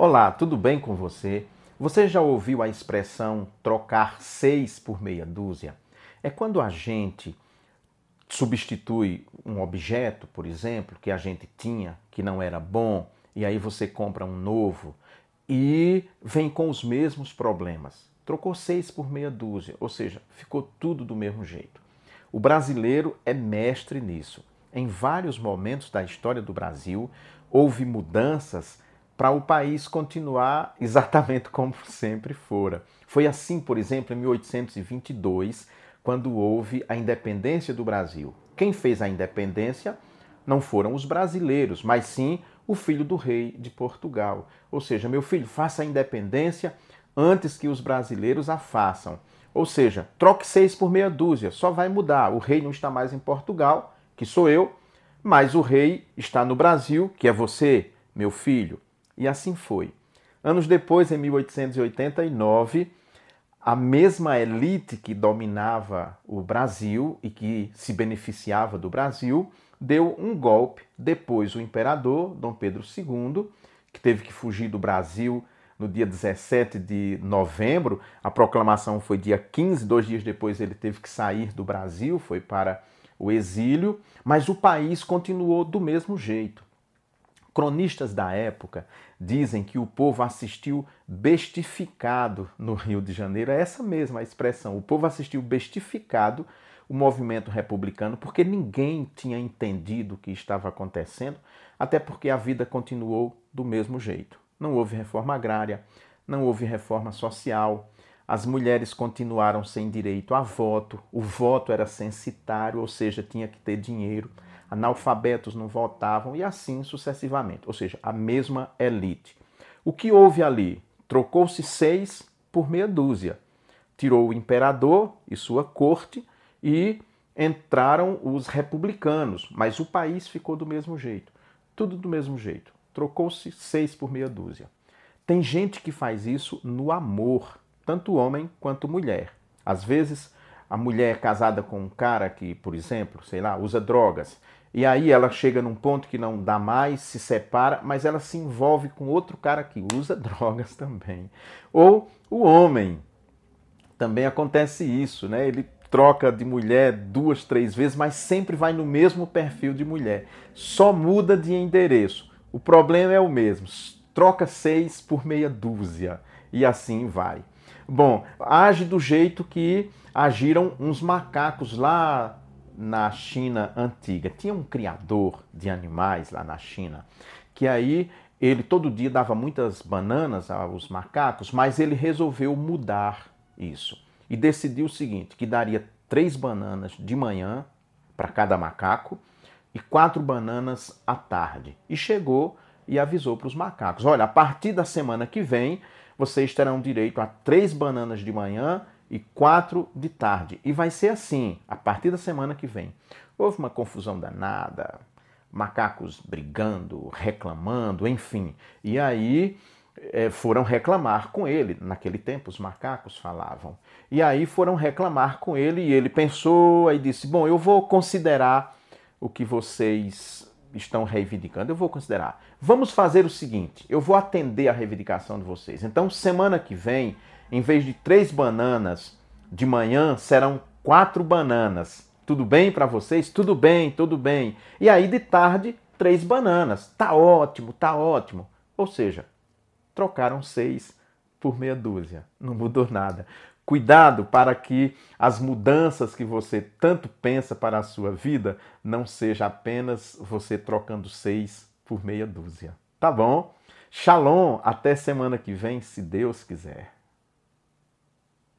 Olá, tudo bem com você? Você já ouviu a expressão trocar seis por meia dúzia? É quando a gente substitui um objeto, por exemplo, que a gente tinha, que não era bom, e aí você compra um novo e vem com os mesmos problemas. Trocou seis por meia dúzia, ou seja, ficou tudo do mesmo jeito. O brasileiro é mestre nisso. Em vários momentos da história do Brasil, houve mudanças para o país continuar exatamente como sempre fora. Foi assim, por exemplo, em 1822, quando houve a independência do Brasil. Quem fez a independência não foram os brasileiros, mas sim o filho do rei de Portugal. Ou seja, meu filho, faça a independência antes que os brasileiros a façam. Ou seja, troque seis por meia dúzia, só vai mudar. O rei não está mais em Portugal, que sou eu, mas o rei está no Brasil, que é você, meu filho. E assim foi. Anos depois, em 1889, a mesma elite que dominava o Brasil e que se beneficiava do Brasil deu um golpe. Depois, o imperador Dom Pedro II, que teve que fugir do Brasil no dia 17 de novembro, a proclamação foi dia 15, dois dias depois ele teve que sair do Brasil, foi para o exílio, mas o país continuou do mesmo jeito. Cronistas da época dizem que o povo assistiu bestificado no Rio de Janeiro. É essa mesma expressão. O povo assistiu bestificado o movimento republicano porque ninguém tinha entendido o que estava acontecendo, até porque a vida continuou do mesmo jeito. Não houve reforma agrária, não houve reforma social, as mulheres continuaram sem direito a voto, o voto era censitário, ou seja, tinha que ter dinheiro analfabetos não votavam e assim sucessivamente, ou seja, a mesma elite. O que houve ali? Trocou-se seis por meia dúzia. Tirou o imperador e sua corte e entraram os republicanos, mas o país ficou do mesmo jeito. Tudo do mesmo jeito. Trocou-se seis por meia dúzia. Tem gente que faz isso no amor, tanto homem quanto mulher. Às vezes, a mulher é casada com um cara que, por exemplo, sei lá, usa drogas e aí ela chega num ponto que não dá mais, se separa, mas ela se envolve com outro cara que usa drogas também. Ou o homem. Também acontece isso, né? Ele troca de mulher duas, três vezes, mas sempre vai no mesmo perfil de mulher. Só muda de endereço. O problema é o mesmo. Troca seis por meia dúzia. E assim vai. Bom, age do jeito que agiram uns macacos lá na China antiga. Tinha um criador de animais lá na China, que aí ele todo dia dava muitas bananas aos macacos, mas ele resolveu mudar isso e decidiu o seguinte: que daria três bananas de manhã para cada macaco e quatro bananas à tarde. E chegou e avisou para os macacos: olha, a partir da semana que vem vocês terão direito a três bananas de manhã e 4 de tarde. E vai ser assim a partir da semana que vem. Houve uma confusão danada, macacos brigando, reclamando, enfim. E aí é, foram reclamar com ele. Naquele tempo os macacos falavam. E aí foram reclamar com ele e ele pensou e disse: Bom, eu vou considerar o que vocês estão reivindicando. Eu vou considerar. Vamos fazer o seguinte: eu vou atender a reivindicação de vocês. Então, semana que vem em vez de três bananas de manhã, serão quatro bananas. Tudo bem para vocês? Tudo bem, tudo bem. E aí de tarde, três bananas. Tá ótimo, tá ótimo. Ou seja, trocaram seis por meia dúzia. Não mudou nada. Cuidado para que as mudanças que você tanto pensa para a sua vida não seja apenas você trocando seis por meia dúzia. Tá bom? Shalom, até semana que vem, se Deus quiser.